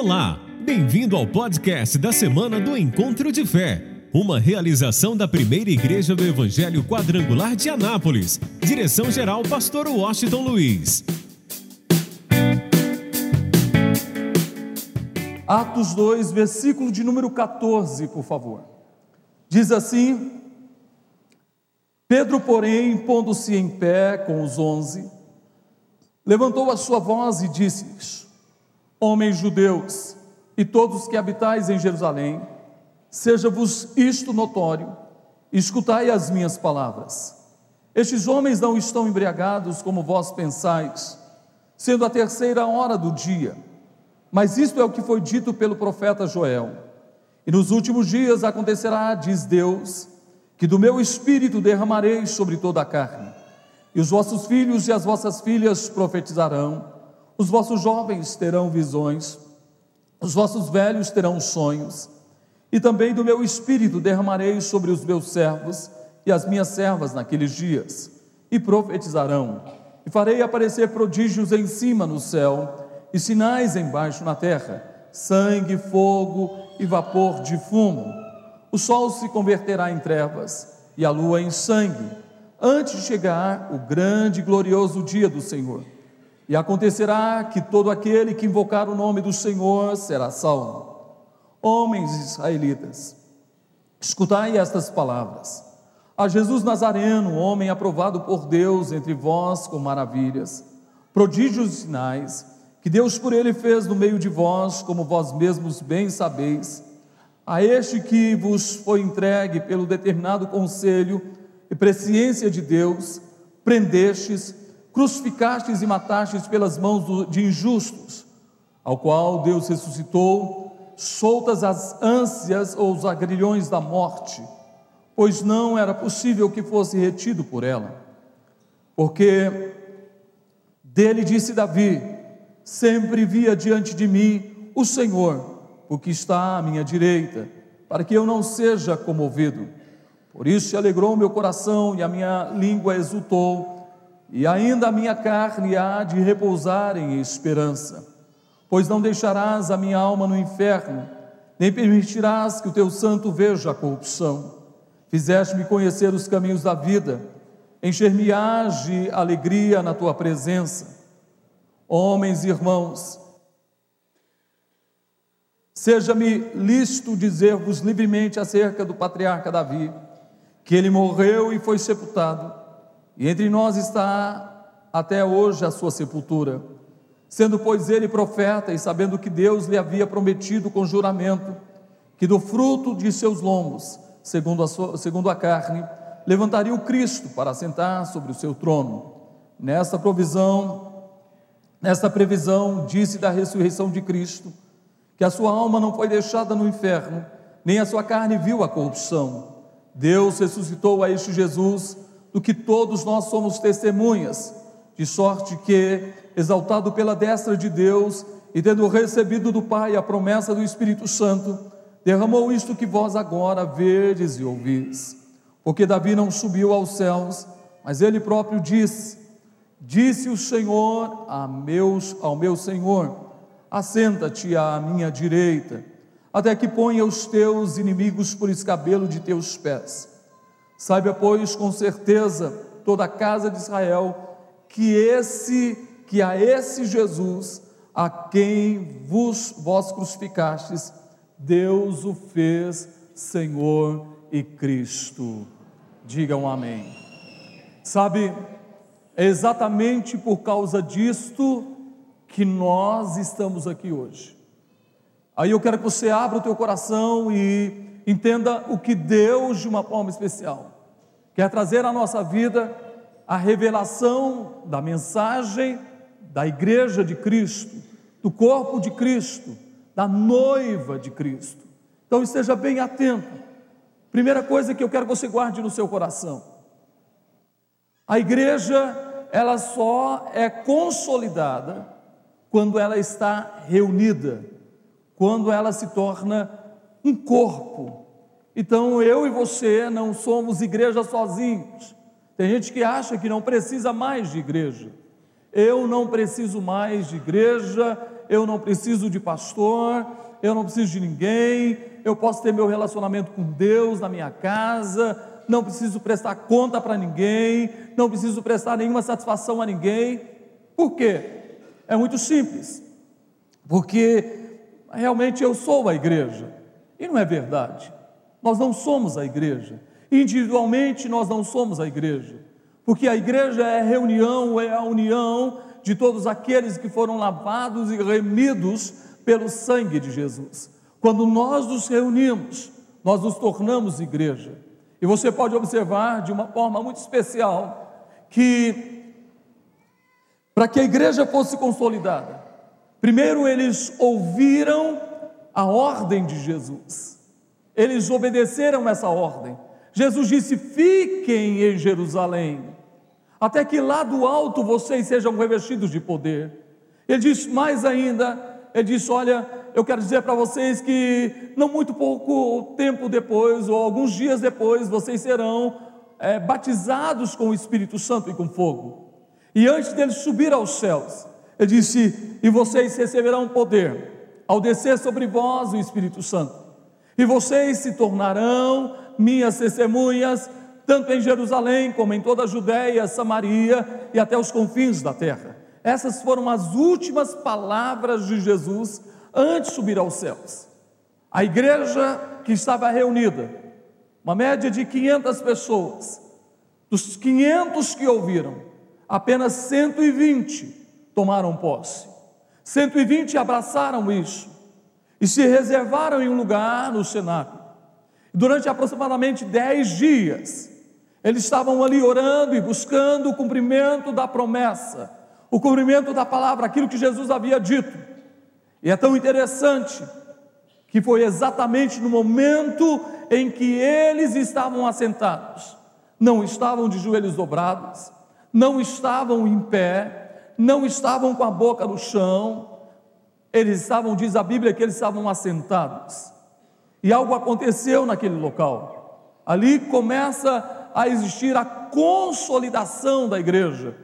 Olá, bem-vindo ao podcast da semana do Encontro de Fé, uma realização da primeira igreja do Evangelho Quadrangular de Anápolis. Direção-geral, Pastor Washington Luiz. Atos 2, versículo de número 14, por favor. Diz assim: Pedro, porém, pondo-se em pé com os onze, levantou a sua voz e disse-lhes: Homens judeus e todos que habitais em Jerusalém, seja-vos isto notório, escutai as minhas palavras. Estes homens não estão embriagados como vós pensais, sendo a terceira hora do dia. Mas isto é o que foi dito pelo profeta Joel. E nos últimos dias acontecerá, diz Deus, que do meu espírito derramarei sobre toda a carne. E os vossos filhos e as vossas filhas profetizarão os vossos jovens terão visões, os vossos velhos terão sonhos, e também do meu espírito derramarei sobre os meus servos e as minhas servas naqueles dias, e profetizarão, e farei aparecer prodígios em cima no céu, e sinais embaixo na terra: sangue, fogo e vapor de fumo. O sol se converterá em trevas e a lua em sangue, antes de chegar o grande e glorioso dia do Senhor e acontecerá que todo aquele que invocar o nome do Senhor será salvo. Homens israelitas, escutai estas palavras. A Jesus Nazareno, homem aprovado por Deus entre vós com maravilhas, prodígios e sinais, que Deus por ele fez no meio de vós, como vós mesmos bem sabeis, a este que vos foi entregue pelo determinado conselho e presciência de Deus, prendestes crucificastes e matastes pelas mãos de injustos, ao qual Deus ressuscitou, soltas as ânsias ou os agrilhões da morte, pois não era possível que fosse retido por ela. Porque dele disse Davi: Sempre via diante de mim o Senhor, porque está à minha direita, para que eu não seja comovido. Por isso se alegrou meu coração e a minha língua exultou e ainda a minha carne há de repousar em esperança, pois não deixarás a minha alma no inferno, nem permitirás que o teu santo veja a corrupção. Fizeste-me conhecer os caminhos da vida, encher-me-ás de alegria na tua presença. Homens e irmãos, seja-me lícito dizer-vos livremente acerca do patriarca Davi, que ele morreu e foi sepultado e entre nós está até hoje a sua sepultura. Sendo, pois, ele profeta e sabendo que Deus lhe havia prometido com juramento que do fruto de seus lombos, segundo a, sua, segundo a carne, levantaria o Cristo para sentar sobre o seu trono. Nesta provisão, nesta previsão, disse da ressurreição de Cristo, que a sua alma não foi deixada no inferno, nem a sua carne viu a corrupção. Deus ressuscitou a este Jesus do que todos nós somos testemunhas, de sorte que, exaltado pela destra de Deus e tendo recebido do Pai a promessa do Espírito Santo, derramou isto que vós agora vedes e ouvis. Porque Davi não subiu aos céus, mas ele próprio disse: Disse o Senhor a meus, ao meu Senhor: Assenta-te à minha direita, até que ponha os teus inimigos por escabelo de teus pés. Saiba, pois, com certeza, toda a casa de Israel, que esse, que a esse Jesus, a quem vos vós crucificastes, Deus o fez Senhor e Cristo. Digam amém. Sabe, é exatamente por causa disto que nós estamos aqui hoje. Aí eu quero que você abra o teu coração e Entenda o que Deus, de uma forma especial, quer trazer à nossa vida a revelação da mensagem da igreja de Cristo, do corpo de Cristo, da noiva de Cristo. Então esteja bem atento. Primeira coisa que eu quero que você guarde no seu coração. A igreja, ela só é consolidada quando ela está reunida, quando ela se torna um corpo. Então eu e você não somos igreja sozinhos. Tem gente que acha que não precisa mais de igreja. Eu não preciso mais de igreja, eu não preciso de pastor, eu não preciso de ninguém, eu posso ter meu relacionamento com Deus na minha casa, não preciso prestar conta para ninguém, não preciso prestar nenhuma satisfação a ninguém. Por quê? É muito simples. Porque realmente eu sou a igreja. E não é verdade. Nós não somos a igreja. Individualmente nós não somos a igreja. Porque a igreja é a reunião, é a união de todos aqueles que foram lavados e remidos pelo sangue de Jesus. Quando nós nos reunimos, nós nos tornamos igreja. E você pode observar de uma forma muito especial que, para que a igreja fosse consolidada, primeiro eles ouviram a ordem de Jesus, eles obedeceram essa ordem. Jesus disse: Fiquem em Jerusalém, até que lá do alto vocês sejam revestidos de poder. Ele disse mais ainda: Ele disse: Olha, eu quero dizer para vocês que não muito pouco tempo depois, ou alguns dias depois, vocês serão é, batizados com o Espírito Santo e com fogo. E antes dele subir aos céus, ele disse: E vocês receberão poder ao descer sobre vós o Espírito Santo. E vocês se tornarão minhas testemunhas, tanto em Jerusalém como em toda a Judéia, Samaria e até os confins da terra. Essas foram as últimas palavras de Jesus antes de subir aos céus. A igreja que estava reunida, uma média de 500 pessoas, dos 500 que ouviram, apenas 120 tomaram posse. 120 abraçaram isso e se reservaram em um lugar no cenáculo. Durante aproximadamente 10 dias, eles estavam ali orando e buscando o cumprimento da promessa, o cumprimento da palavra, aquilo que Jesus havia dito. E é tão interessante que foi exatamente no momento em que eles estavam assentados, não estavam de joelhos dobrados, não estavam em pé, não estavam com a boca no chão, eles estavam, diz a Bíblia, que eles estavam assentados. E algo aconteceu naquele local. Ali começa a existir a consolidação da igreja,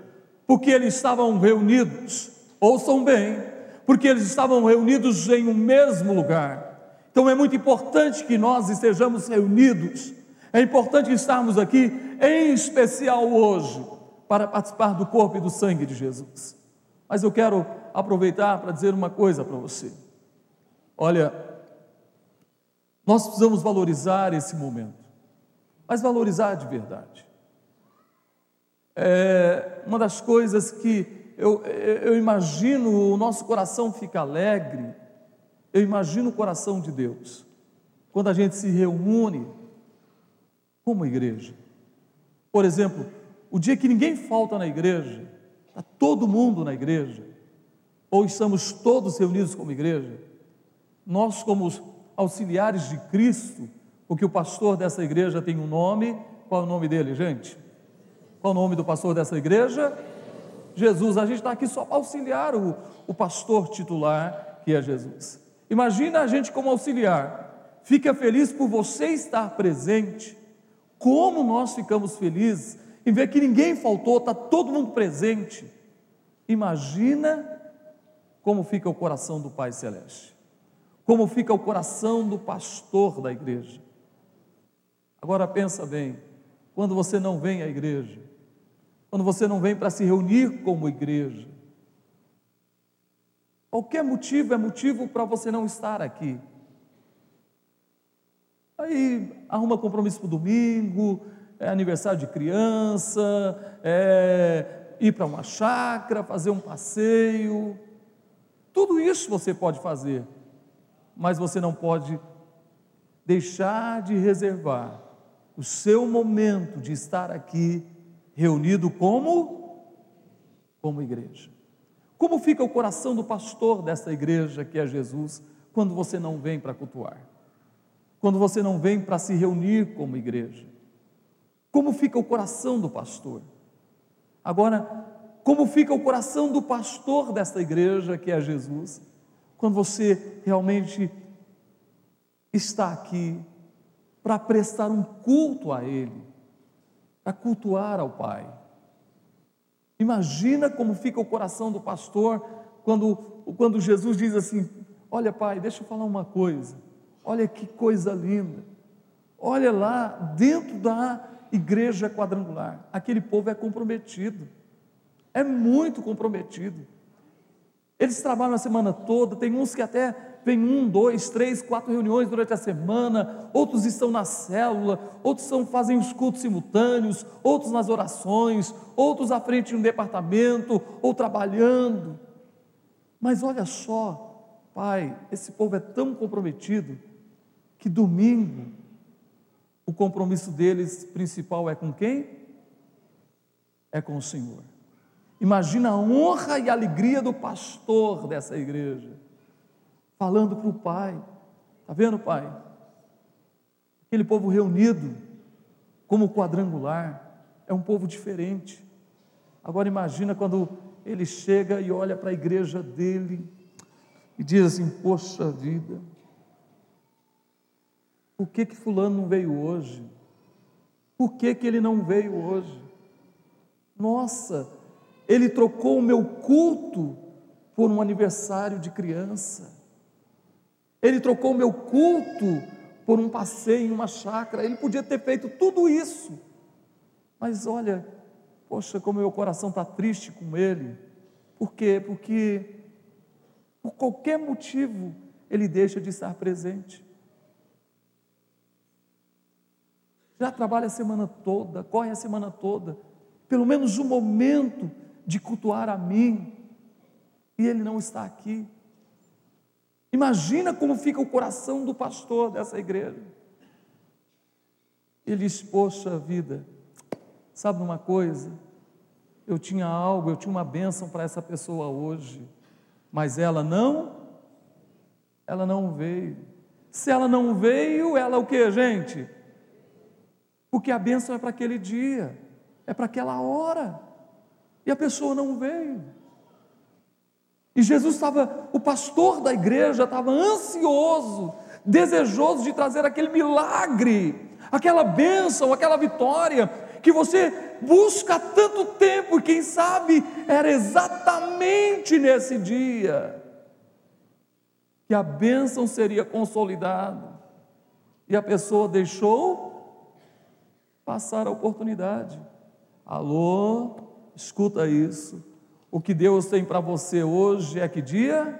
porque eles estavam reunidos. Ouçam bem, porque eles estavam reunidos em um mesmo lugar. Então é muito importante que nós estejamos reunidos, é importante estarmos aqui, em especial hoje, para participar do corpo e do sangue de Jesus. Mas eu quero aproveitar para dizer uma coisa para você. Olha, nós precisamos valorizar esse momento, mas valorizar de verdade. É uma das coisas que eu, eu imagino o nosso coração fica alegre, eu imagino o coração de Deus, quando a gente se reúne como igreja. Por exemplo, o dia que ninguém falta na igreja, está todo mundo na igreja, ou estamos todos reunidos como igreja, nós, como auxiliares de Cristo, porque o pastor dessa igreja tem um nome, qual é o nome dele, gente? Qual é o nome do pastor dessa igreja? Jesus, a gente está aqui só para auxiliar o, o pastor titular, que é Jesus. Imagina a gente como auxiliar, fica feliz por você estar presente, como nós ficamos felizes em ver que ninguém faltou, está todo mundo presente. Imagina como fica o coração do Pai Celeste, como fica o coração do pastor da igreja. Agora pensa bem, quando você não vem à igreja, quando você não vem para se reunir como igreja. Qualquer motivo é motivo para você não estar aqui. Aí arruma compromisso para o domingo, é aniversário de criança, é ir para uma chácara, fazer um passeio. Tudo isso você pode fazer, mas você não pode deixar de reservar o seu momento de estar aqui reunido como como igreja. Como fica o coração do pastor dessa igreja que é Jesus quando você não vem para cultuar? Quando você não vem para se reunir como igreja? Como fica o coração do pastor? Agora, como fica o coração do pastor desta igreja que é Jesus, quando você realmente está aqui para prestar um culto a Ele, a cultuar ao Pai. Imagina como fica o coração do pastor quando quando Jesus diz assim: Olha, pai, deixa eu falar uma coisa, olha que coisa linda, olha lá dentro da igreja quadrangular, aquele povo é comprometido, é muito comprometido. Eles trabalham a semana toda, tem uns que até vem um, dois, três, quatro reuniões durante a semana, outros estão na célula, outros são, fazem os cultos simultâneos, outros nas orações, outros à frente de um departamento ou trabalhando. Mas olha só, pai, esse povo é tão comprometido que domingo o compromisso deles principal é com quem? É com o Senhor. Imagina a honra e a alegria do pastor dessa igreja falando para o pai. Está vendo, pai? Aquele povo reunido, como quadrangular, é um povo diferente. Agora imagina quando ele chega e olha para a igreja dele e diz assim: Poxa vida, por que que fulano não veio hoje? Por que que ele não veio hoje? Nossa, ele trocou o meu culto por um aniversário de criança. Ele trocou o meu culto por um passeio em uma chácara. Ele podia ter feito tudo isso. Mas olha, poxa, como meu coração está triste com ele. Por quê? Porque por qualquer motivo ele deixa de estar presente. Já trabalha a semana toda, corre a semana toda, pelo menos um momento de cultuar a mim, e ele não está aqui. Imagina como fica o coração do pastor dessa igreja. Ele diz: Poxa vida, sabe uma coisa? Eu tinha algo, eu tinha uma bênção para essa pessoa hoje, mas ela não, ela não veio. Se ela não veio, ela o que, gente? Porque a bênção é para aquele dia, é para aquela hora, e a pessoa não veio. E Jesus estava, o pastor da igreja estava ansioso, desejoso de trazer aquele milagre, aquela bênção, aquela vitória que você busca há tanto tempo, e quem sabe era exatamente nesse dia que a bênção seria consolidada. E a pessoa deixou passar a oportunidade. Alô, escuta isso. O que Deus tem para você hoje é que dia?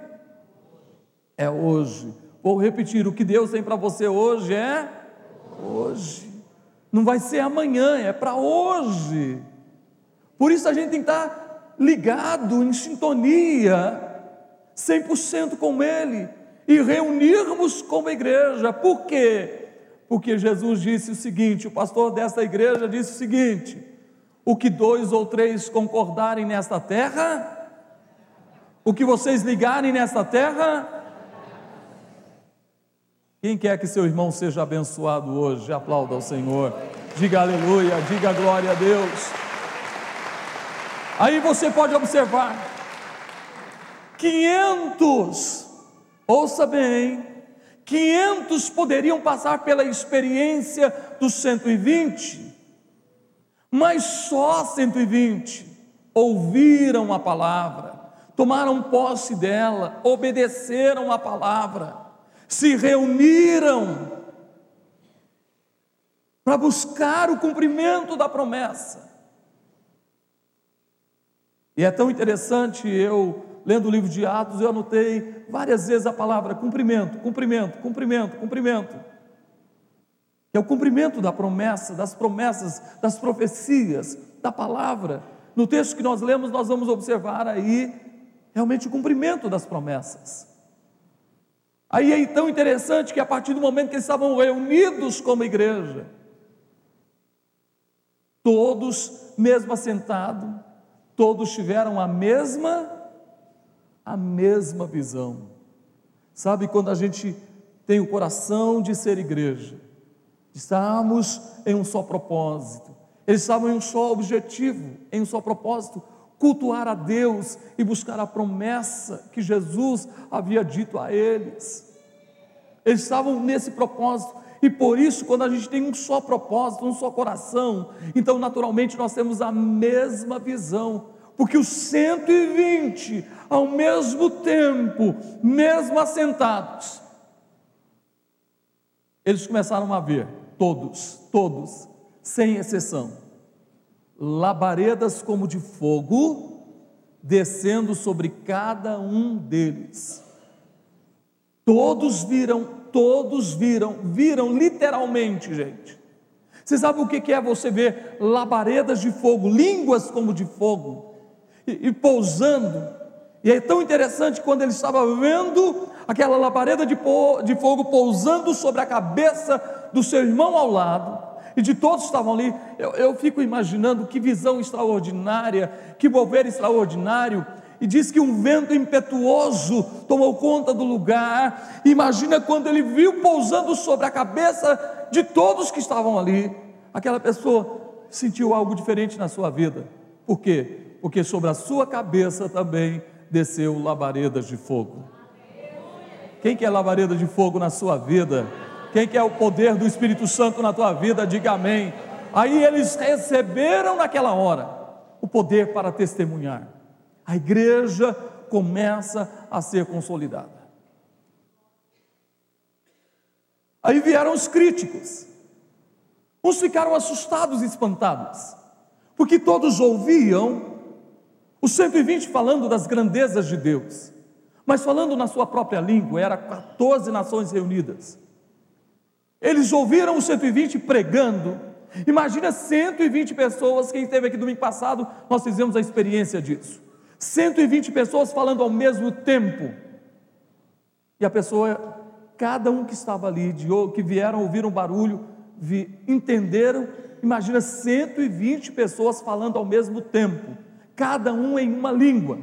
É hoje. Vou repetir: o que Deus tem para você hoje é hoje. Não vai ser amanhã, é para hoje. Por isso a gente tem que estar ligado, em sintonia, 100% com Ele e reunirmos como igreja. Por quê? Porque Jesus disse o seguinte: o pastor desta igreja disse o seguinte o que dois ou três concordarem nesta terra, o que vocês ligarem nesta terra. Quem quer que seu irmão seja abençoado hoje, aplauda ao Senhor, diga aleluia, diga glória a Deus. Aí você pode observar: 500, ouça bem, 500 poderiam passar pela experiência dos 120, mas só 120 ouviram a palavra, tomaram posse dela, obedeceram a palavra, se reuniram para buscar o cumprimento da promessa. E é tão interessante, eu, lendo o livro de Atos, eu anotei várias vezes a palavra cumprimento, cumprimento, cumprimento, cumprimento é o cumprimento da promessa, das promessas, das profecias, da palavra. No texto que nós lemos, nós vamos observar aí realmente o cumprimento das promessas. Aí é tão interessante que a partir do momento que eles estavam reunidos como igreja, todos, mesmo assentados, todos tiveram a mesma a mesma visão. Sabe quando a gente tem o coração de ser igreja, Estávamos em um só propósito. Eles estavam em um só objetivo, em um só propósito: cultuar a Deus e buscar a promessa que Jesus havia dito a eles. Eles estavam nesse propósito. E por isso, quando a gente tem um só propósito, um só coração, então naturalmente nós temos a mesma visão. porque os 120, ao mesmo tempo, mesmo assentados, eles começaram a ver, todos, todos, sem exceção, labaredas como de fogo descendo sobre cada um deles. Todos viram, todos viram, viram literalmente, gente. Você sabe o que é você ver labaredas de fogo, línguas como de fogo, e, e pousando? E é tão interessante quando ele estava vendo aquela labareda de, de fogo pousando sobre a cabeça do seu irmão ao lado, e de todos que estavam ali, eu, eu fico imaginando que visão extraordinária, que mover extraordinário, e diz que um vento impetuoso tomou conta do lugar. Imagina quando ele viu pousando sobre a cabeça de todos que estavam ali, aquela pessoa sentiu algo diferente na sua vida. Por quê? Porque sobre a sua cabeça também desceu labaredas de fogo. Quem quer labareda de fogo na sua vida? Quem quer o poder do Espírito Santo na tua vida, diga amém. Aí eles receberam naquela hora o poder para testemunhar. A igreja começa a ser consolidada. Aí vieram os críticos. Uns ficaram assustados e espantados, porque todos ouviam os 120 falando das grandezas de Deus, mas falando na sua própria língua, era 14 nações reunidas. Eles ouviram os 120 pregando. Imagina 120 pessoas, quem esteve aqui domingo passado, nós fizemos a experiência disso. 120 pessoas falando ao mesmo tempo. E a pessoa, cada um que estava ali, de, que vieram, ouviram um barulho, vi, entenderam. Imagina 120 pessoas falando ao mesmo tempo, cada um em uma língua,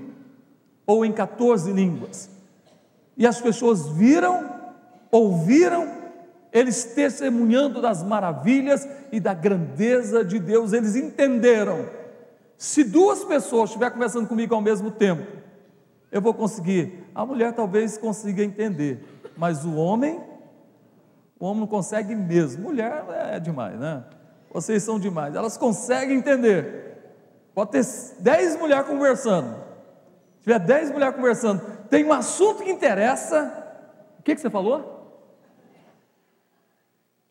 ou em 14 línguas. E as pessoas viram, ouviram eles testemunhando das maravilhas e da grandeza de Deus, eles entenderam. Se duas pessoas estiverem conversando comigo ao mesmo tempo, eu vou conseguir. A mulher talvez consiga entender, mas o homem, o homem não consegue mesmo. Mulher é demais, né? Vocês são demais. Elas conseguem entender. Pode ter dez mulheres conversando. Se tiver dez mulheres conversando, tem um assunto que interessa. O que, que você falou?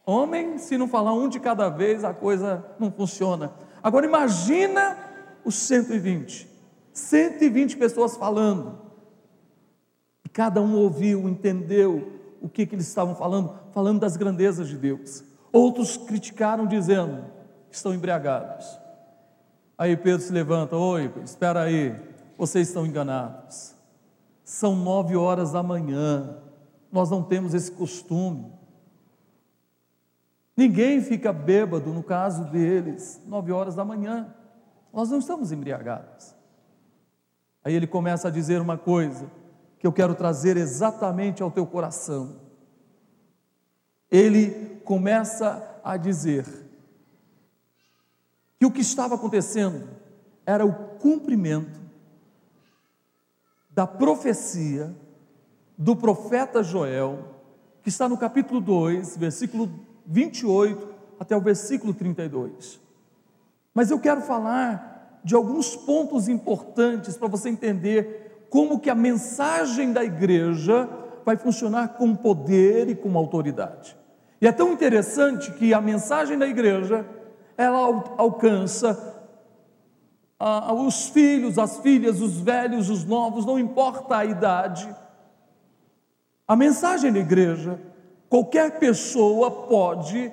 Homem, se não falar um de cada vez, a coisa não funciona. Agora imagina os 120. 120 pessoas falando. E cada um ouviu, entendeu o que, que eles estavam falando, falando das grandezas de Deus. Outros criticaram, dizendo: estão embriagados. Aí Pedro se levanta: Oi, espera aí, vocês estão enganados. São nove horas da manhã, nós não temos esse costume. Ninguém fica bêbado, no caso deles, nove horas da manhã. Nós não estamos embriagados. Aí ele começa a dizer uma coisa que eu quero trazer exatamente ao teu coração. Ele começa a dizer que o que estava acontecendo era o cumprimento da profecia do profeta Joel, que está no capítulo 2, versículo 28 até o versículo 32. Mas eu quero falar de alguns pontos importantes para você entender como que a mensagem da igreja vai funcionar com poder e com autoridade. E é tão interessante que a mensagem da igreja ela alcança os filhos, as filhas, os velhos, os novos, não importa a idade. A mensagem da igreja Qualquer pessoa pode,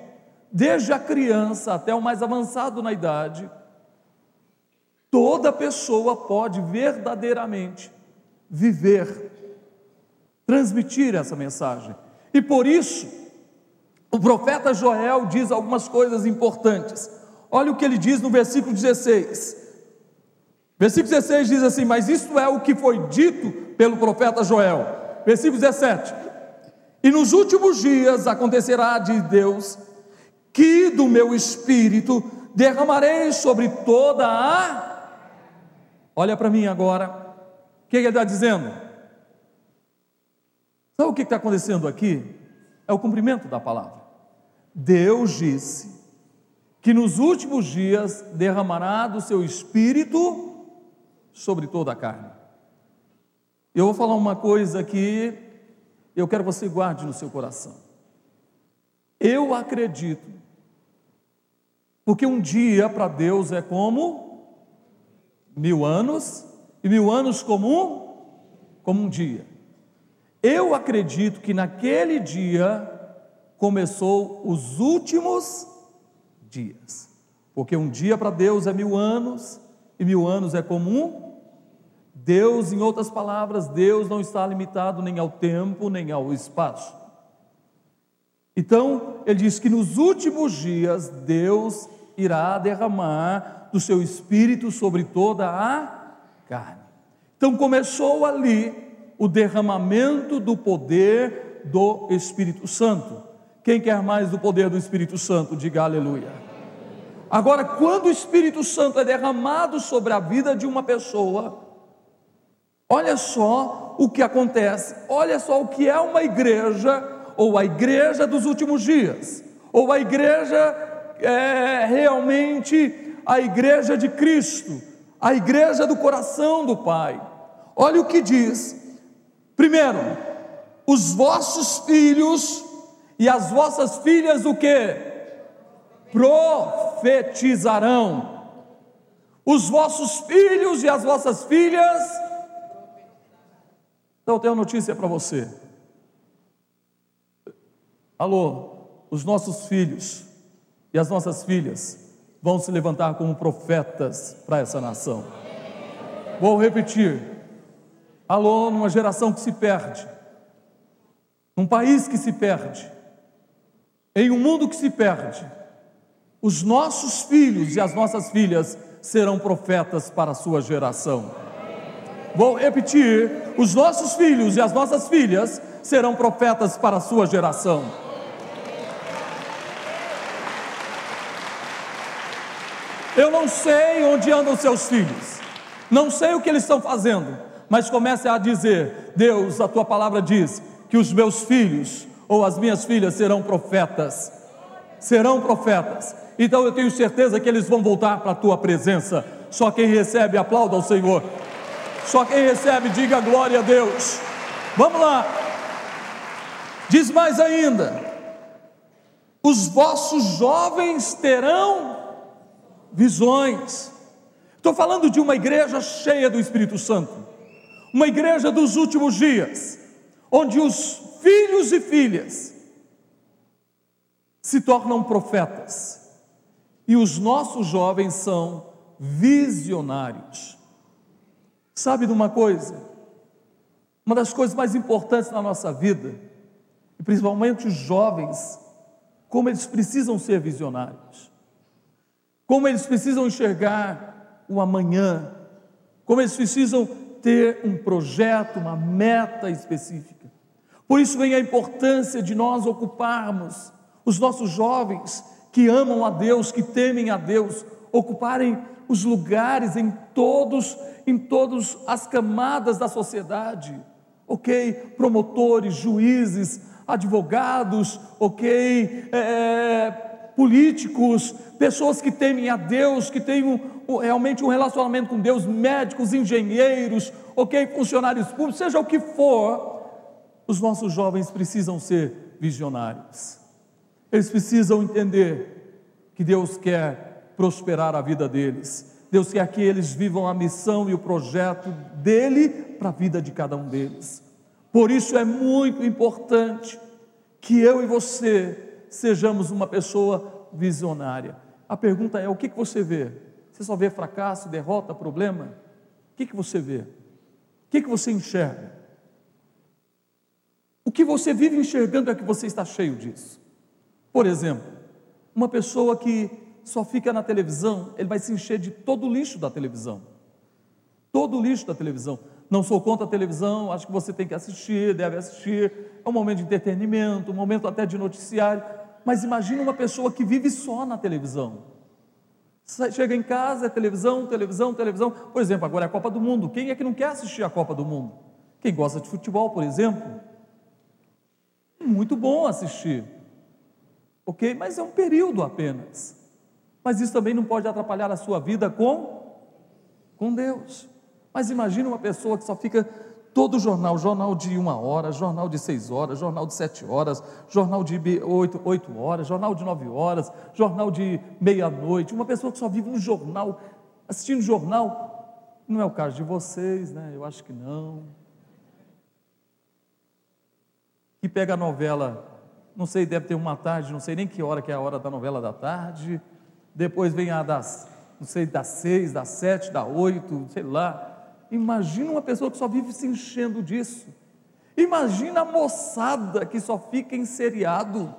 desde a criança até o mais avançado na idade, toda pessoa pode verdadeiramente viver, transmitir essa mensagem. E por isso, o profeta Joel diz algumas coisas importantes. Olha o que ele diz no versículo 16. Versículo 16 diz assim: Mas isto é o que foi dito pelo profeta Joel. Versículo 17: e nos últimos dias acontecerá de Deus que do meu espírito derramarei sobre toda a. Olha para mim agora. O que ele está dizendo? Sabe o que está acontecendo aqui? É o cumprimento da palavra. Deus disse que nos últimos dias derramará do seu espírito sobre toda a carne. Eu vou falar uma coisa que eu quero que você guarde no seu coração. Eu acredito, porque um dia para Deus é como mil anos, e mil anos como um, como um dia. Eu acredito que naquele dia começou os últimos dias, porque um dia para Deus é mil anos, e mil anos é como um Deus, em outras palavras, Deus não está limitado nem ao tempo, nem ao espaço. Então, ele diz que nos últimos dias Deus irá derramar do seu espírito sobre toda a carne. Então, começou ali o derramamento do poder do Espírito Santo. Quem quer mais do poder do Espírito Santo, diga aleluia. Agora, quando o Espírito Santo é derramado sobre a vida de uma pessoa, Olha só o que acontece, olha só o que é uma igreja, ou a igreja dos últimos dias, ou a igreja é, realmente a igreja de Cristo, a igreja do coração do Pai. Olha o que diz: primeiro, os vossos filhos e as vossas filhas o que? Profetizarão. Os vossos filhos e as vossas filhas então eu tenho uma notícia para você. Alô, os nossos filhos e as nossas filhas vão se levantar como profetas para essa nação. Vou repetir. Alô, numa geração que se perde, num país que se perde, em um mundo que se perde, os nossos filhos e as nossas filhas serão profetas para a sua geração. Vou repetir: os nossos filhos e as nossas filhas serão profetas para a sua geração. Eu não sei onde andam seus filhos, não sei o que eles estão fazendo, mas comece a dizer: Deus, a tua palavra diz que os meus filhos ou as minhas filhas serão profetas, serão profetas. Então eu tenho certeza que eles vão voltar para a tua presença. Só quem recebe, aplauda ao Senhor. Só quem recebe, diga glória a Deus. Vamos lá. Diz mais ainda: os vossos jovens terão visões. Estou falando de uma igreja cheia do Espírito Santo, uma igreja dos últimos dias, onde os filhos e filhas se tornam profetas, e os nossos jovens são visionários. Sabe de uma coisa? Uma das coisas mais importantes na nossa vida, e principalmente os jovens, como eles precisam ser visionários, como eles precisam enxergar o amanhã, como eles precisam ter um projeto, uma meta específica. Por isso vem a importância de nós ocuparmos os nossos jovens que amam a Deus, que temem a Deus, ocuparem os lugares em todos, em todas as camadas da sociedade, ok? Promotores, juízes, advogados, ok? É, políticos, pessoas que temem a Deus, que têm um, realmente um relacionamento com Deus, médicos, engenheiros, ok? Funcionários públicos, seja o que for, os nossos jovens precisam ser visionários. Eles precisam entender que Deus quer prosperar a vida deles. Deus quer que eles vivam a missão e o projeto dele para a vida de cada um deles. Por isso é muito importante que eu e você sejamos uma pessoa visionária. A pergunta é: o que, você vê? Você só vê fracasso, derrota, problema? O que, que você vê? O que, que você enxerga? O que você vive enxergando é que você está cheio disso. Por exemplo, uma pessoa que só fica na televisão, ele vai se encher de todo o lixo da televisão. Todo o lixo da televisão. Não sou contra a televisão, acho que você tem que assistir, deve assistir. É um momento de entretenimento, um momento até de noticiário. Mas imagina uma pessoa que vive só na televisão. Chega em casa, é televisão, televisão, televisão. Por exemplo, agora é a Copa do Mundo. Quem é que não quer assistir a Copa do Mundo? Quem gosta de futebol, por exemplo. Muito bom assistir. Ok? Mas é um período apenas. Mas isso também não pode atrapalhar a sua vida com, com Deus. Mas imagine uma pessoa que só fica todo jornal, jornal de uma hora, jornal de seis horas, jornal de sete horas, jornal de oito, oito horas, jornal de nove horas, jornal de meia-noite, uma pessoa que só vive no jornal, assistindo jornal, não é o caso de vocês, né? Eu acho que não. Que pega a novela, não sei, deve ter uma tarde, não sei nem que hora que é a hora da novela da tarde, depois vem a das, não sei, das seis, das sete, das oito, sei lá, Imagina uma pessoa que só vive se enchendo disso. Imagina a moçada que só fica em seriado.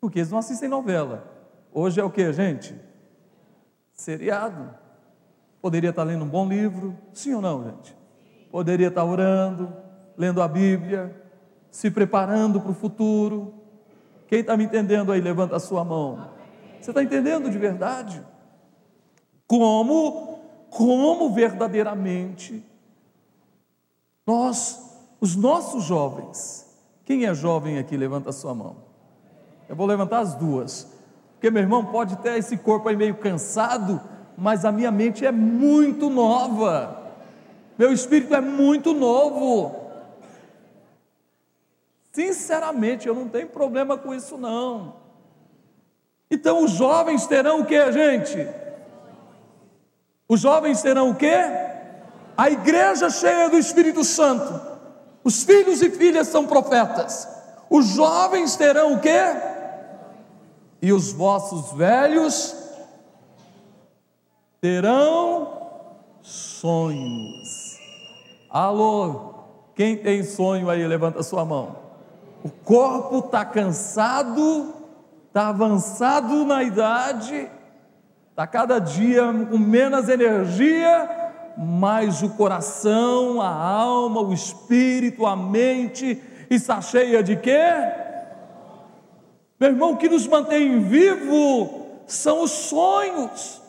Porque eles não assistem novela. Hoje é o que, gente? Seriado. Poderia estar lendo um bom livro, sim ou não, gente? Poderia estar orando, lendo a Bíblia, se preparando para o futuro. Quem está me entendendo aí, levanta a sua mão. Você está entendendo de verdade? Como como verdadeiramente nós, os nossos jovens, quem é jovem aqui, levanta a sua mão. Eu vou levantar as duas, porque meu irmão pode ter esse corpo aí meio cansado, mas a minha mente é muito nova, meu espírito é muito novo. Sinceramente, eu não tenho problema com isso, não. Então, os jovens terão o que, gente? Os jovens terão o quê? A igreja cheia do Espírito Santo. Os filhos e filhas são profetas. Os jovens terão o quê? E os vossos velhos terão sonhos. Alô, quem tem sonho aí, levanta a sua mão. O corpo está cansado, está avançado na idade, está cada dia com menos energia, mas o coração, a alma, o espírito, a mente está cheia de quê? Meu irmão, o que nos mantém vivo são os sonhos.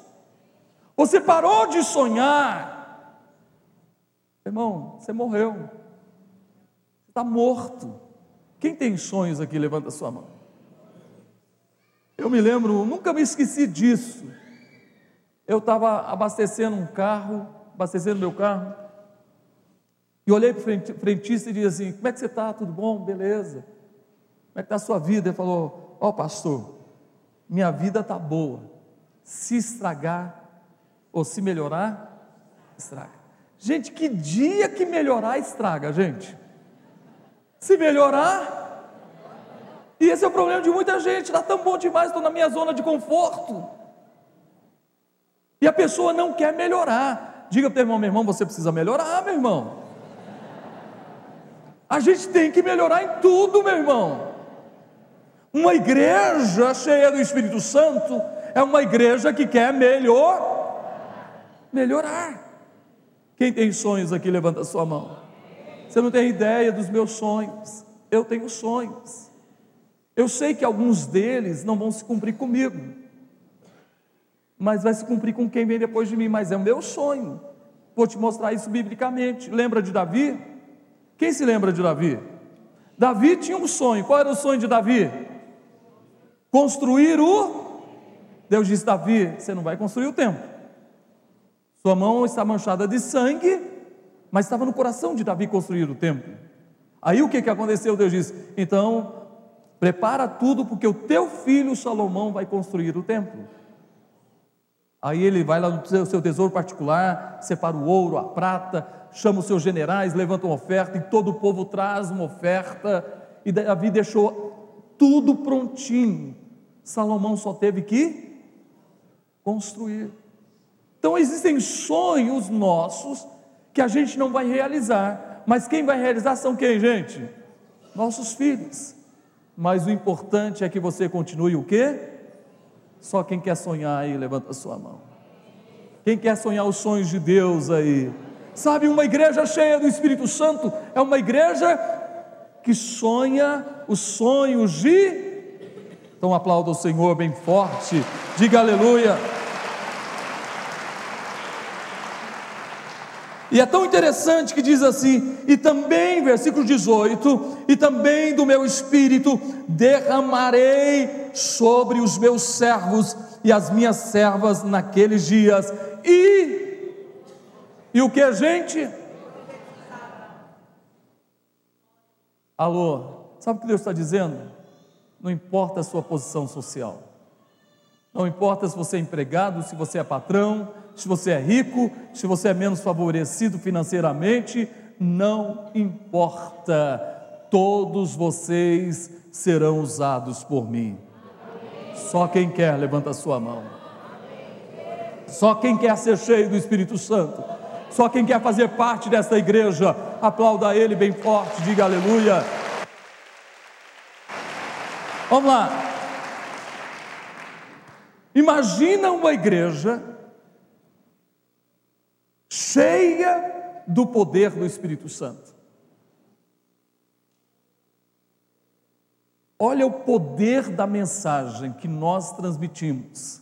Você parou de sonhar, irmão, você morreu, está morto. Quem tem sonhos aqui, levanta a sua mão. Eu me lembro, nunca me esqueci disso. Eu estava abastecendo um carro, abastecendo meu carro, e olhei para o frentista e disse assim: Como é que você está? Tudo bom? Beleza. Como é que está a sua vida? Ele falou: Ó, oh, pastor, minha vida está boa. Se estragar ou se melhorar, estraga. Gente, que dia que melhorar estraga, gente. Se melhorar, e esse é o problema de muita gente. Está tão bom demais, estou na minha zona de conforto. E a pessoa não quer melhorar. Diga para o irmão, meu irmão, você precisa melhorar, meu irmão. A gente tem que melhorar em tudo, meu irmão. Uma igreja cheia do Espírito Santo é uma igreja que quer melhor, melhorar. Quem tem sonhos aqui, levanta a sua mão. Você não tem ideia dos meus sonhos. Eu tenho sonhos. Eu sei que alguns deles não vão se cumprir comigo mas vai se cumprir com quem vem depois de mim, mas é o meu sonho. Vou te mostrar isso biblicamente. Lembra de Davi? Quem se lembra de Davi? Davi tinha um sonho. Qual era o sonho de Davi? Construir o. Deus disse: Davi, você não vai construir o templo. Sua mão está manchada de sangue, mas estava no coração de Davi construir o templo. Aí o que, que aconteceu? Deus disse: então, prepara tudo, porque o teu filho Salomão vai construir o templo. Aí ele vai lá no seu tesouro particular, separa o ouro, a prata, chama os seus generais, levanta uma oferta, e todo o povo traz uma oferta, e Davi deixou tudo prontinho. Salomão só teve que construir. Então existem sonhos nossos que a gente não vai realizar, mas quem vai realizar são quem, gente? Nossos filhos. Mas o importante é que você continue o quê? Só quem quer sonhar aí, levanta a sua mão. Quem quer sonhar os sonhos de Deus aí? Sabe, uma igreja cheia do Espírito Santo é uma igreja que sonha os sonhos de. Então aplauda o Senhor bem forte, diga aleluia. E é tão interessante que diz assim: e também, versículo 18: e também do meu espírito derramarei sobre os meus servos e as minhas servas naqueles dias, e E o que, gente? Alô, sabe o que Deus está dizendo? Não importa a sua posição social, não importa se você é empregado, se você é patrão, se você é rico, se você é menos favorecido financeiramente, não importa, todos vocês serão usados por mim. Só quem quer, levanta a sua mão. Só quem quer ser cheio do Espírito Santo. Só quem quer fazer parte desta igreja, aplauda Ele bem forte, diga aleluia. Vamos lá. Imagina uma igreja cheia do poder do Espírito Santo. Olha o poder da mensagem que nós transmitimos.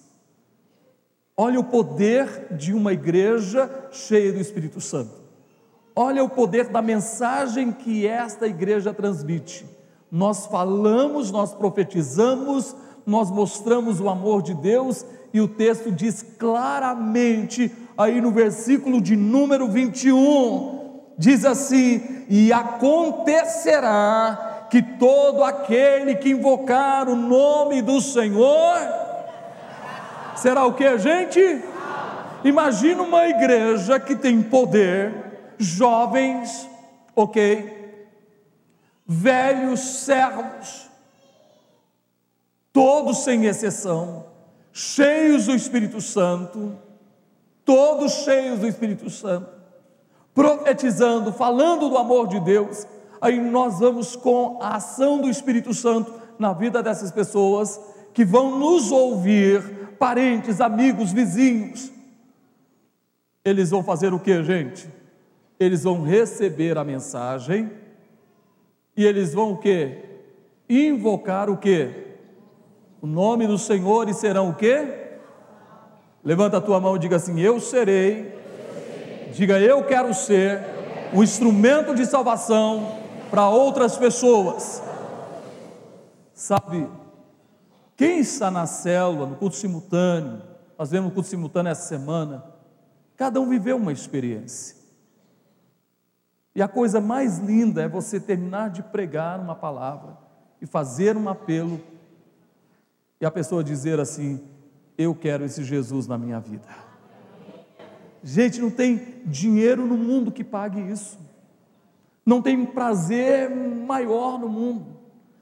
Olha o poder de uma igreja cheia do Espírito Santo. Olha o poder da mensagem que esta igreja transmite. Nós falamos, nós profetizamos, nós mostramos o amor de Deus e o texto diz claramente, aí no versículo de número 21, diz assim: E acontecerá que todo aquele que invocar o nome do Senhor será o que, gente? Imagina uma igreja que tem poder, jovens, ok, velhos servos, todos sem exceção, cheios do Espírito Santo, todos cheios do Espírito Santo, profetizando, falando do amor de Deus, aí nós vamos com a ação do Espírito Santo na vida dessas pessoas que vão nos ouvir, parentes, amigos, vizinhos. Eles vão fazer o que, gente? Eles vão receber a mensagem e eles vão o que? Invocar o que? O nome do Senhor e serão o que? Levanta a tua mão e diga assim: Eu serei. Diga, eu quero ser o instrumento de salvação para outras pessoas. Sabe, quem está na célula, no culto simultâneo, nós vemos o culto simultâneo essa semana, cada um viveu uma experiência. E a coisa mais linda é você terminar de pregar uma palavra e fazer um apelo, e a pessoa dizer assim: Eu quero esse Jesus na minha vida. Gente, não tem dinheiro no mundo que pague isso. Não tem prazer maior no mundo.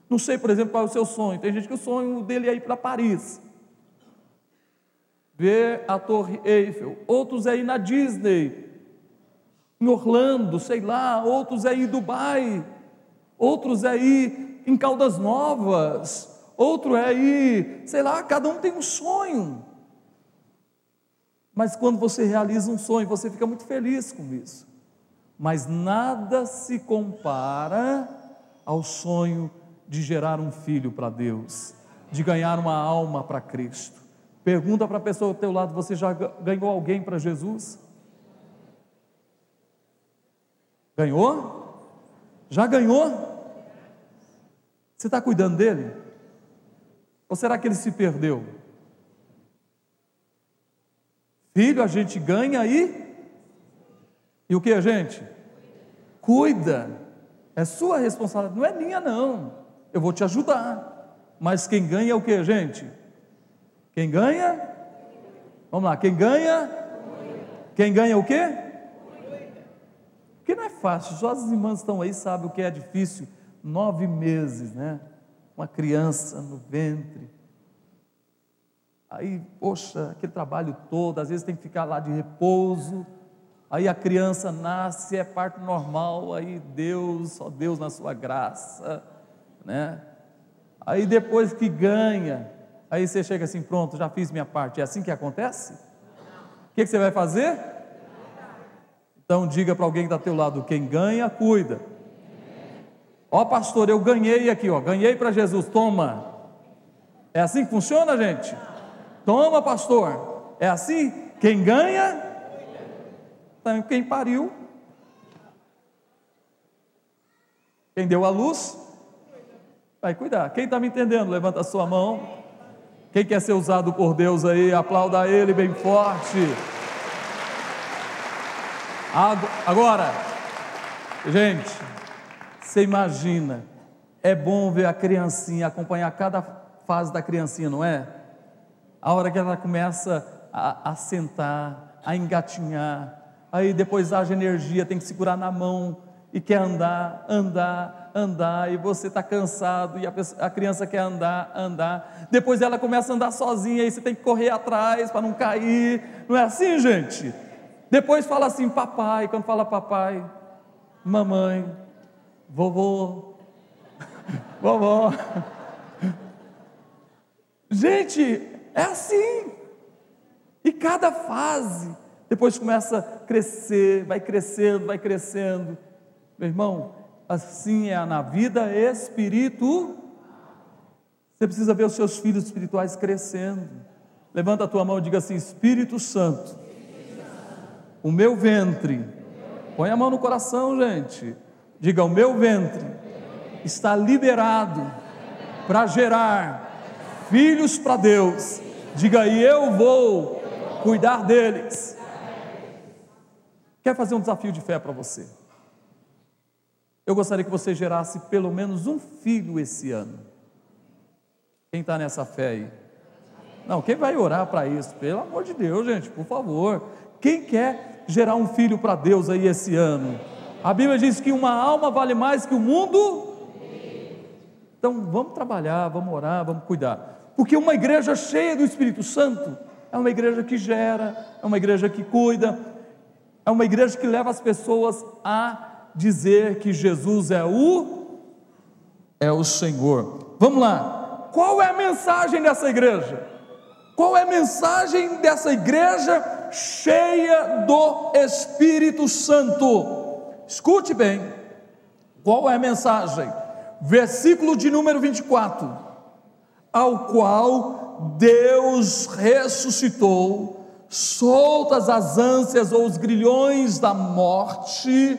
Não sei, por exemplo, qual é o seu sonho. Tem gente que o sonho dele é ir para Paris, ver a Torre Eiffel. Outros é ir na Disney, em Orlando, sei lá. Outros é ir em Dubai. Outros é ir em Caldas Novas. Outro é ir, sei lá, cada um tem um sonho. Mas quando você realiza um sonho, você fica muito feliz com isso mas nada se compara ao sonho de gerar um filho para Deus, de ganhar uma alma para Cristo. Pergunta para a pessoa ao teu lado: você já ganhou alguém para Jesus? Ganhou? Já ganhou? Você está cuidando dele? Ou será que ele se perdeu? Filho, a gente ganha aí e o que, gente? Cuida. É sua responsabilidade, não é minha, não. Eu vou te ajudar. Mas quem ganha é o que, gente? Quem ganha? Vamos lá, quem ganha? Quem ganha o quê? Porque não é fácil, só as irmãs estão aí, sabem o que é difícil. Nove meses, né? Uma criança no ventre. Aí, poxa, aquele trabalho todo, às vezes tem que ficar lá de repouso aí a criança nasce, é parto normal, aí Deus, só Deus na sua graça, né? Aí depois que ganha, aí você chega assim, pronto, já fiz minha parte, é assim que acontece? O que, que você vai fazer? Então diga para alguém que está ao teu lado, quem ganha, cuida. Ó pastor, eu ganhei aqui, ó, ganhei para Jesus, toma. É assim que funciona, gente? Toma, pastor. É assim? Quem ganha, então, quem pariu, quem deu a luz, vai cuidar. Quem está me entendendo, levanta a sua mão. Quem quer ser usado por Deus aí, aplauda ele bem forte. Agora, gente, você imagina, é bom ver a criancinha, acompanhar cada fase da criancinha, não é? A hora que ela começa a, a sentar, a engatinhar, aí depois haja energia, tem que segurar na mão e quer andar, andar, andar, e você está cansado, e a, a, criança quer andar, andar, depois ela começa a andar sozinha, aí você tem que correr atrás para não cair, não é assim, gente? Depois fala assim, papai, quando fala papai, mamãe, vovô, vovó. Gente, é assim. E cada fase, depois começa a crescer, vai crescendo, vai crescendo. Meu irmão, assim é na vida espiritual. Você precisa ver os seus filhos espirituais crescendo. Levanta a tua mão e diga assim: Espírito Santo, o meu ventre, põe a mão no coração, gente. Diga: o meu ventre está liberado para gerar filhos para Deus. Diga: e eu vou cuidar deles. Quer fazer um desafio de fé para você? Eu gostaria que você gerasse pelo menos um filho esse ano. Quem está nessa fé aí? Não, quem vai orar para isso? Pelo amor de Deus, gente, por favor. Quem quer gerar um filho para Deus aí esse ano? A Bíblia diz que uma alma vale mais que o mundo. Então vamos trabalhar, vamos orar, vamos cuidar. Porque uma igreja cheia do Espírito Santo é uma igreja que gera, é uma igreja que cuida, é uma igreja que leva as pessoas a dizer que Jesus é o é o Senhor. Vamos lá. Qual é a mensagem dessa igreja? Qual é a mensagem dessa igreja cheia do Espírito Santo? Escute bem. Qual é a mensagem? Versículo de número 24. Ao qual Deus ressuscitou, soltas as ânsias ou os grilhões da morte,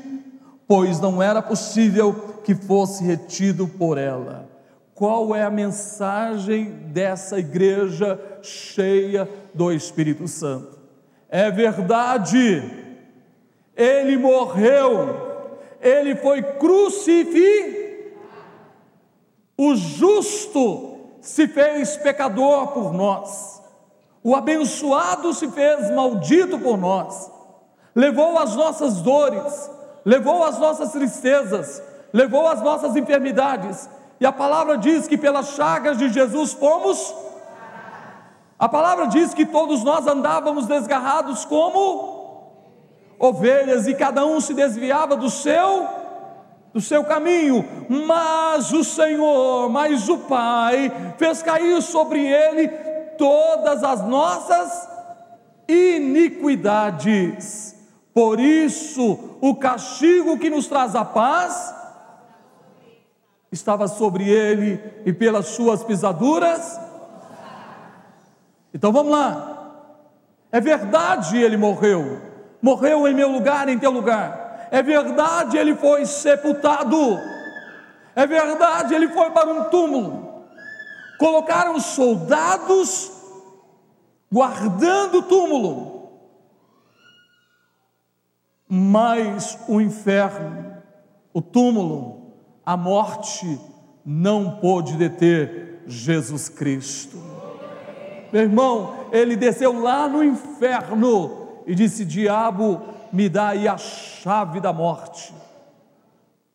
pois não era possível que fosse retido por ela. Qual é a mensagem dessa igreja cheia do Espírito Santo? É verdade, ele morreu, ele foi crucificado, o justo se fez pecador por nós, o abençoado se fez maldito por nós, levou as nossas dores, levou as nossas tristezas, levou as nossas enfermidades, e a palavra diz que pelas chagas de Jesus fomos. A palavra diz que todos nós andávamos desgarrados como ovelhas e cada um se desviava do seu do seu caminho, mas o Senhor, mas o Pai fez cair sobre ele todas as nossas iniquidades. Por isso, o castigo que nos traz a paz estava sobre ele e pelas suas pisaduras. Então vamos lá. É verdade, ele morreu. Morreu em meu lugar, em teu lugar. É verdade, ele foi sepultado. É verdade, ele foi para um túmulo. Colocaram soldados guardando o túmulo mas o inferno, o túmulo, a morte não pôde deter Jesus Cristo. Meu irmão, ele desceu lá no inferno e disse: Diabo, me dá aí a chave da morte,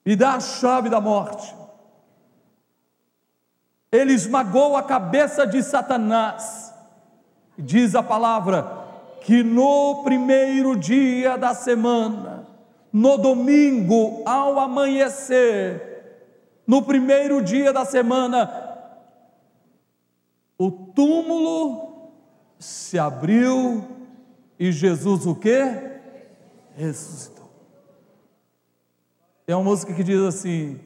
me dá a chave da morte. Ele esmagou a cabeça de Satanás, diz a palavra, que no primeiro dia da semana, no domingo, ao amanhecer, no primeiro dia da semana, o túmulo se abriu e Jesus o que? Ressuscitou. Tem uma música que diz assim: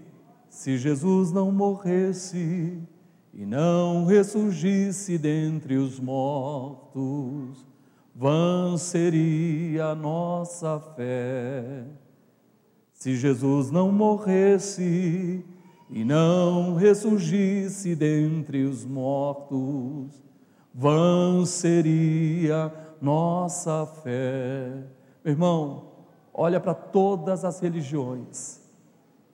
se Jesus não morresse e não ressurgisse dentre os mortos, vã seria a nossa fé. Se Jesus não morresse e não ressurgisse dentre os mortos, vã seria nossa fé. Meu irmão, olha para todas as religiões,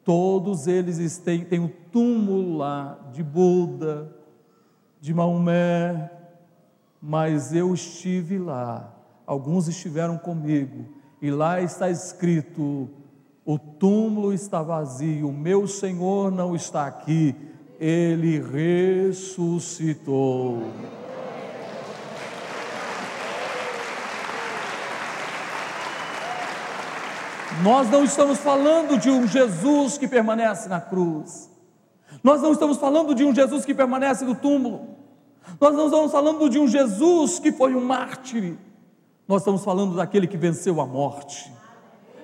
todos eles têm, têm um túmulo lá de Buda, de Maomé, mas eu estive lá, alguns estiveram comigo, e lá está escrito: o túmulo está vazio, meu Senhor não está aqui, ele ressuscitou. Nós não estamos falando de um Jesus que permanece na cruz. Nós não estamos falando de um Jesus que permanece no túmulo. Nós não estamos falando de um Jesus que foi um mártir. Nós estamos falando daquele que venceu a morte.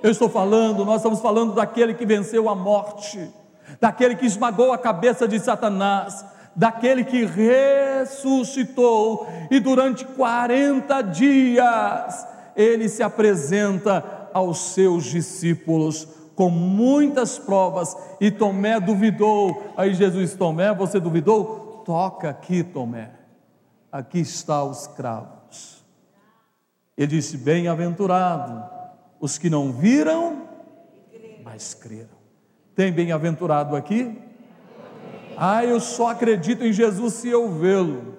Eu estou falando, nós estamos falando daquele que venceu a morte, daquele que esmagou a cabeça de Satanás, daquele que ressuscitou e durante 40 dias ele se apresenta aos seus discípulos com muitas provas e Tomé duvidou. Aí Jesus, Tomé, você duvidou? Toca aqui, Tomé. Aqui está os cravos. Ele disse: Bem-aventurado os que não viram, mas creram. Tem bem-aventurado aqui? Ah, eu só acredito em Jesus se eu vê-lo.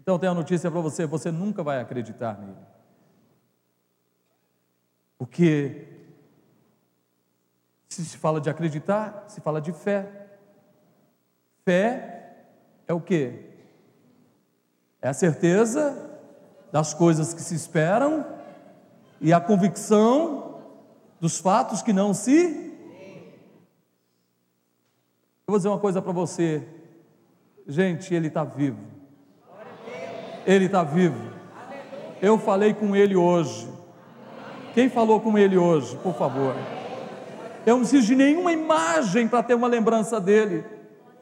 Então tem a notícia para você: você nunca vai acreditar nele. Porque se se fala de acreditar, se fala de fé. Fé é o que? É a certeza das coisas que se esperam e a convicção dos fatos que não se. Eu vou dizer uma coisa para você, gente, ele está vivo. Ele está vivo. Eu falei com ele hoje. Quem falou com ele hoje, por favor? Eu não preciso de nenhuma imagem para ter uma lembrança dele,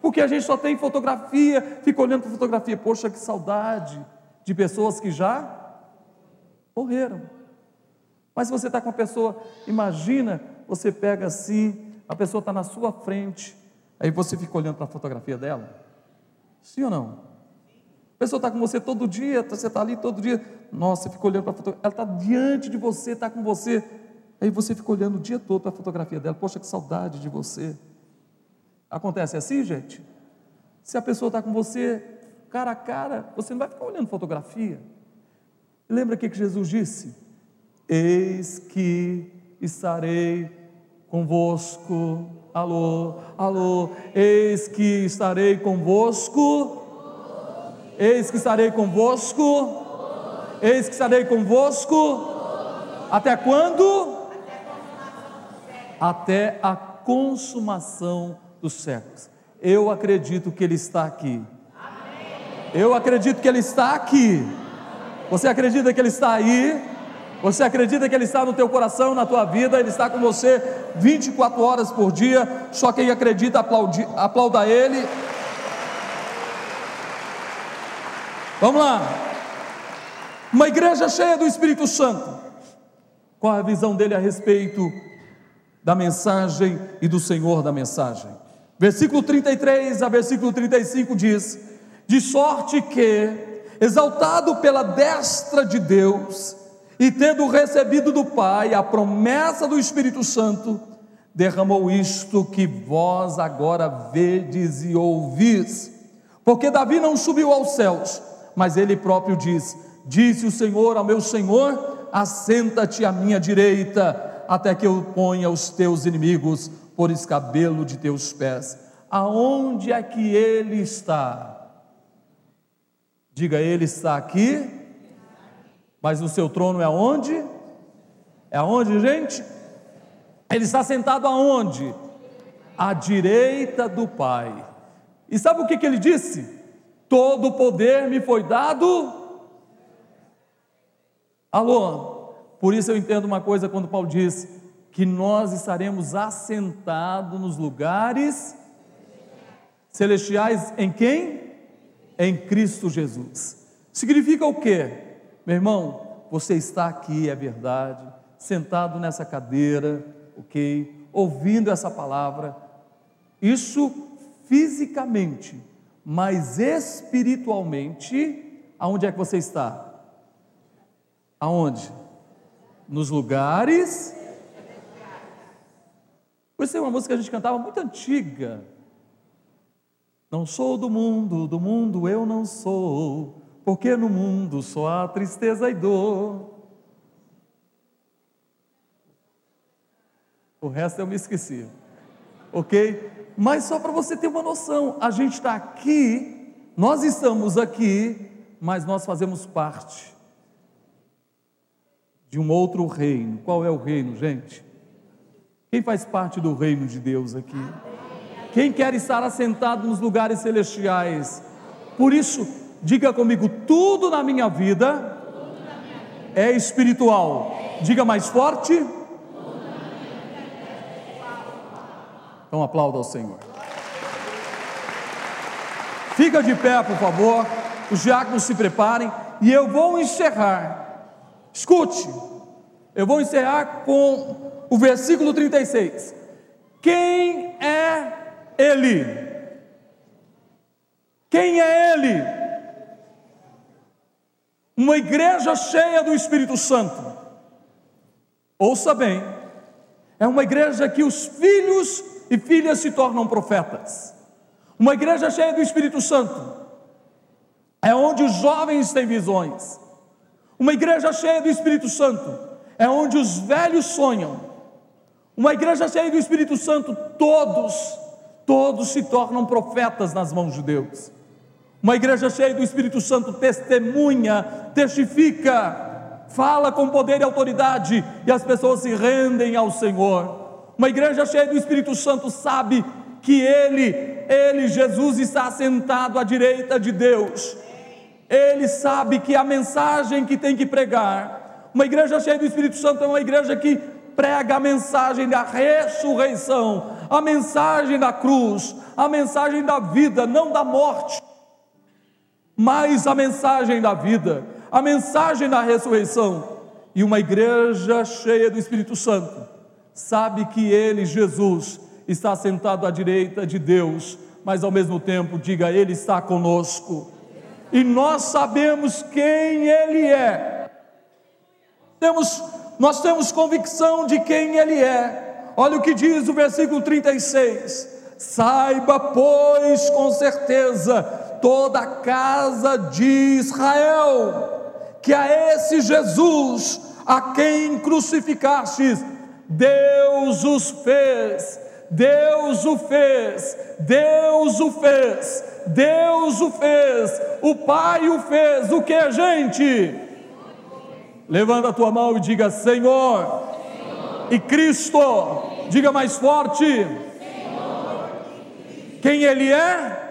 porque a gente só tem fotografia, fica olhando para fotografia. Poxa, que saudade de pessoas que já morreram. Mas se você está com a pessoa, imagina, você pega assim, a pessoa está na sua frente, aí você fica olhando para a fotografia dela. Sim ou não? A pessoa está com você todo dia, você está ali todo dia. Nossa, você fica olhando para a fotografia. Ela está diante de você, está com você. Aí você fica olhando o dia todo para a fotografia dela. Poxa, que saudade de você. Acontece assim, gente? Se a pessoa está com você cara a cara, você não vai ficar olhando fotografia. Lembra o que Jesus disse? Eis que estarei convosco. Alô, alô, eis que estarei convosco Eis que estarei convosco. Eis que estarei convosco. Até quando? Até a consumação dos séculos. Eu acredito que Ele está aqui. Eu acredito que Ele está aqui. Você acredita que Ele está aí? Você acredita que Ele está no teu coração, na tua vida? Ele está com você 24 horas por dia. Só quem acredita aplaude, aplauda Ele. Vamos lá. Uma igreja cheia do Espírito Santo. Qual a visão dele a respeito da mensagem e do Senhor da mensagem? Versículo 33 a versículo 35 diz: De sorte que, exaltado pela destra de Deus, e tendo recebido do Pai a promessa do Espírito Santo, derramou isto que vós agora vedes e ouvis. Porque Davi não subiu aos céus, mas ele próprio diz: Disse o Senhor ao meu Senhor: Assenta-te à minha direita, até que eu ponha os teus inimigos por escabelo de teus pés. Aonde é que ele está? Diga, ele está aqui, mas o seu trono é aonde? É aonde, gente? Ele está sentado aonde? À direita do Pai. E sabe o que, que ele disse? Todo poder me foi dado. Alô, por isso eu entendo uma coisa quando Paulo diz que nós estaremos assentados nos lugares celestiais em quem? Em Cristo Jesus. Significa o quê? Meu irmão, você está aqui, é verdade, sentado nessa cadeira, ok? Ouvindo essa palavra, isso fisicamente mas espiritualmente, aonde é que você está? Aonde? Nos lugares isso é uma música que a gente cantava muito antiga. Não sou do mundo, do mundo eu não sou, porque no mundo só há tristeza e dor. O resto eu me esqueci, ok? Mas só para você ter uma noção, a gente está aqui, nós estamos aqui, mas nós fazemos parte de um outro reino. Qual é o reino, gente? Quem faz parte do reino de Deus aqui? Quem quer estar assentado nos lugares celestiais? Por isso, diga comigo: tudo na minha vida é espiritual. Diga mais forte. Então aplauda ao Senhor. Fica de pé, por favor. Os diáconos se preparem e eu vou encerrar. Escute, eu vou encerrar com o versículo 36. Quem é ele? Quem é Ele? Uma igreja cheia do Espírito Santo. Ouça bem, é uma igreja que os filhos e filhas se tornam profetas. Uma igreja cheia do Espírito Santo. É onde os jovens têm visões. Uma igreja cheia do Espírito Santo. É onde os velhos sonham. Uma igreja cheia do Espírito Santo, todos todos se tornam profetas nas mãos de Deus. Uma igreja cheia do Espírito Santo testemunha, testifica, fala com poder e autoridade e as pessoas se rendem ao Senhor. Uma igreja cheia do Espírito Santo sabe que Ele, Ele, Jesus, está sentado à direita de Deus. Ele sabe que a mensagem que tem que pregar, uma igreja cheia do Espírito Santo é uma igreja que prega a mensagem da ressurreição, a mensagem da cruz, a mensagem da vida, não da morte, mas a mensagem da vida, a mensagem da ressurreição. E uma igreja cheia do Espírito Santo sabe que Ele, Jesus, está sentado à direita de Deus, mas ao mesmo tempo, diga, Ele está conosco. E nós sabemos quem Ele é. Temos, nós temos convicção de quem Ele é Olha o que diz o versículo 36. Saiba, pois, com certeza, toda a casa de Israel, que a esse Jesus, a quem crucificastes, Deus os fez, Deus o fez, Deus o fez, Deus o fez, o Pai o fez, o que, gente? Levanta a tua mão e diga: Senhor, e Cristo, diga mais forte, quem Ele é?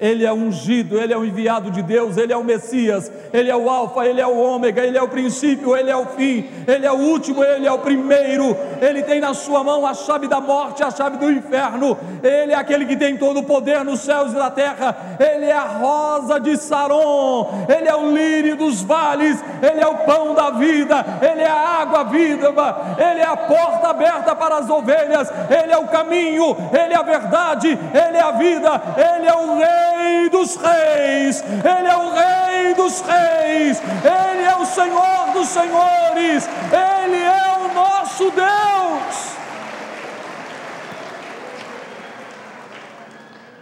Ele é ungido, Ele é o enviado de Deus, Ele é o Messias, Ele é o Alfa, Ele é o Ômega, Ele é o princípio, Ele é o fim, Ele é o último, Ele é o primeiro, Ele tem na sua mão a chave da morte, a chave do inferno, Ele é aquele que tem todo o poder nos céus e na terra, Ele é a rosa de Saron, Ele é o lírio dos vales, Ele é o pão da vida, Ele é a água viva, Ele é a porta aberta para as ovelhas, Ele é o caminho, Ele é a verdade, Ele é a vida, Ele é o rei Rei dos Reis, Ele é o Rei dos Reis, Ele é o Senhor dos Senhores, Ele é o nosso Deus.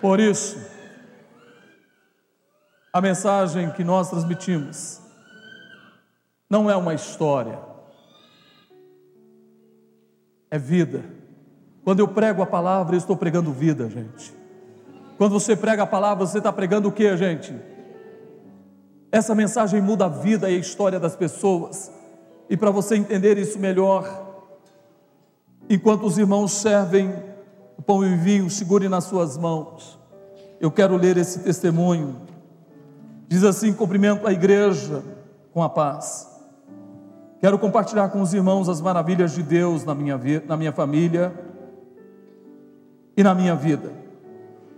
Por isso, a mensagem que nós transmitimos não é uma história, é vida. Quando eu prego a palavra, eu estou pregando vida, gente. Quando você prega a palavra, você está pregando o que, gente? Essa mensagem muda a vida e a história das pessoas. E para você entender isso melhor, enquanto os irmãos servem o pão e o vinho, segure nas suas mãos. Eu quero ler esse testemunho. Diz assim: cumprimento a igreja com a paz. Quero compartilhar com os irmãos as maravilhas de Deus na minha, na minha família e na minha vida.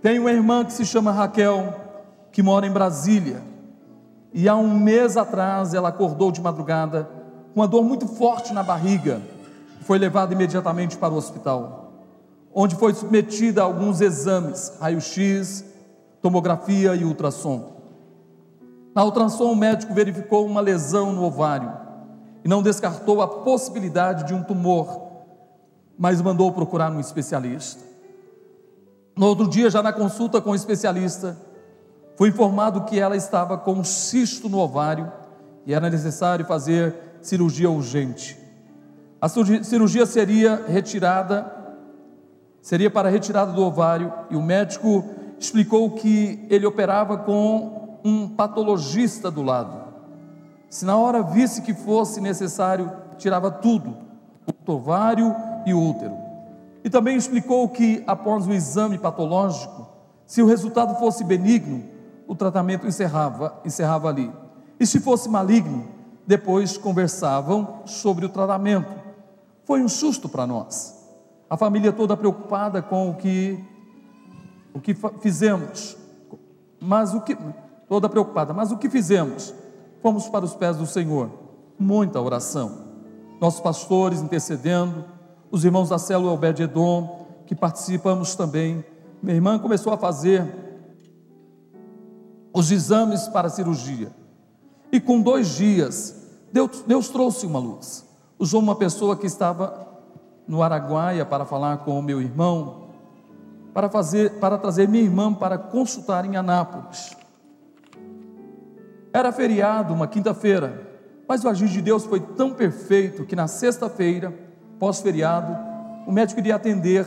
Tenho uma irmã que se chama Raquel, que mora em Brasília. E há um mês atrás ela acordou de madrugada com uma dor muito forte na barriga. Foi levada imediatamente para o hospital, onde foi submetida a alguns exames, raio-x, tomografia e ultrassom. Na ultrassom, o médico verificou uma lesão no ovário e não descartou a possibilidade de um tumor mas mandou procurar um especialista. No outro dia, já na consulta com o especialista, foi informado que ela estava com um cisto no ovário e era necessário fazer cirurgia urgente. A cirurgia seria retirada, seria para retirada do ovário, e o médico explicou que ele operava com um patologista do lado. Se na hora visse que fosse necessário, tirava tudo, o ovário e o útero. E também explicou que após o exame patológico, se o resultado fosse benigno, o tratamento encerrava, encerrava ali. E se fosse maligno, depois conversavam sobre o tratamento. Foi um susto para nós. A família toda preocupada com o que o que fizemos. Mas o que toda preocupada, mas o que fizemos? Fomos para os pés do Senhor. Muita oração. Nossos pastores intercedendo, os irmãos da célula Obed-Edom, que participamos também. Minha irmã começou a fazer os exames para a cirurgia. E com dois dias, Deus, Deus trouxe uma luz. Usou uma pessoa que estava no Araguaia para falar com o meu irmão, para fazer, para trazer minha irmã para consultar em Anápolis. Era feriado, uma quinta-feira, mas o agir de Deus foi tão perfeito que na sexta-feira, pós-feriado, o médico iria atender,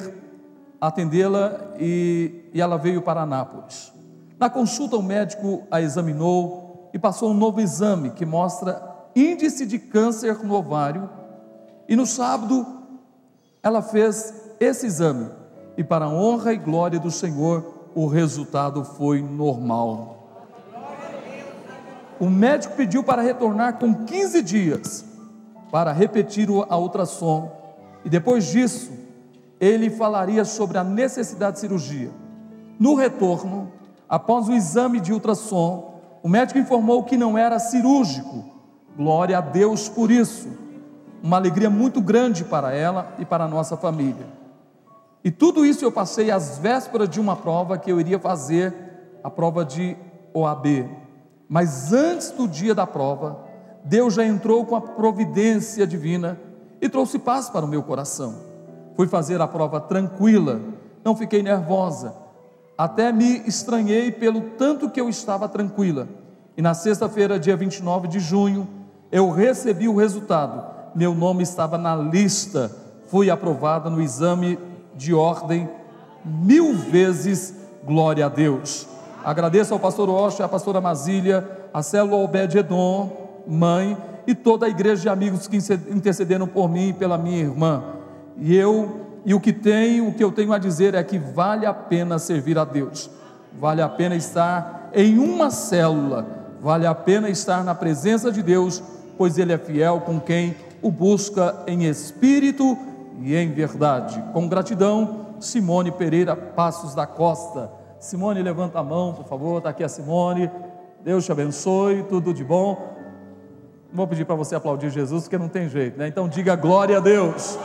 atendê-la e, e ela veio para Anápolis. Na consulta, o médico a examinou e passou um novo exame que mostra índice de câncer no ovário. E no sábado, ela fez esse exame. E, para a honra e glória do Senhor, o resultado foi normal. O médico pediu para retornar com 15 dias para repetir a ultrassom. E depois disso, ele falaria sobre a necessidade de cirurgia. No retorno, Após o exame de ultrassom, o médico informou que não era cirúrgico. Glória a Deus por isso. Uma alegria muito grande para ela e para a nossa família. E tudo isso eu passei às vésperas de uma prova que eu iria fazer, a prova de OAB. Mas antes do dia da prova, Deus já entrou com a providência divina e trouxe paz para o meu coração. Fui fazer a prova tranquila, não fiquei nervosa, até me estranhei pelo tanto que eu estava tranquila. E na sexta-feira, dia 29 de junho, eu recebi o resultado. Meu nome estava na lista, fui aprovada no exame de ordem mil vezes, glória a Deus. Agradeço ao pastor Osh, à pastora Masília, a célula Obed-Edom, mãe, e toda a igreja de amigos que intercederam por mim e pela minha irmã. E eu e o que tenho, o que eu tenho a dizer é que vale a pena servir a Deus, vale a pena estar em uma célula, vale a pena estar na presença de Deus, pois Ele é fiel com quem o busca em espírito e em verdade. Com gratidão, Simone Pereira Passos da Costa. Simone, levanta a mão, por favor, está aqui a Simone. Deus te abençoe, tudo de bom. Vou pedir para você aplaudir Jesus, porque não tem jeito, né? Então diga glória a Deus.